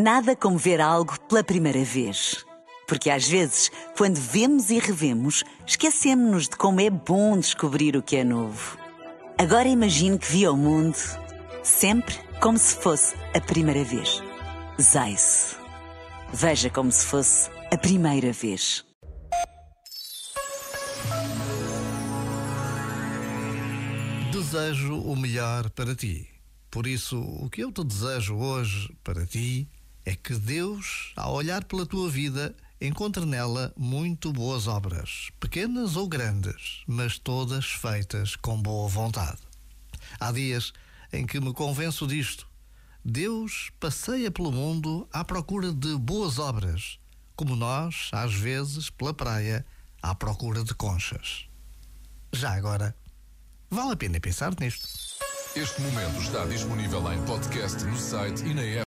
Nada como ver algo pela primeira vez. Porque às vezes, quando vemos e revemos, esquecemos-nos de como é bom descobrir o que é novo. Agora imagine que viu o mundo sempre como se fosse a primeira vez. Zais. Veja como se fosse a primeira vez. Desejo o melhor para ti. Por isso, o que eu te desejo hoje para ti é que Deus, ao olhar pela tua vida, encontre nela muito boas obras, pequenas ou grandes, mas todas feitas com boa vontade. Há dias em que me convenço disto. Deus passeia pelo mundo à procura de boas obras, como nós, às vezes, pela praia, à procura de conchas. Já agora, vale a pena pensar nisto. Este momento está disponível em podcast no site e na app.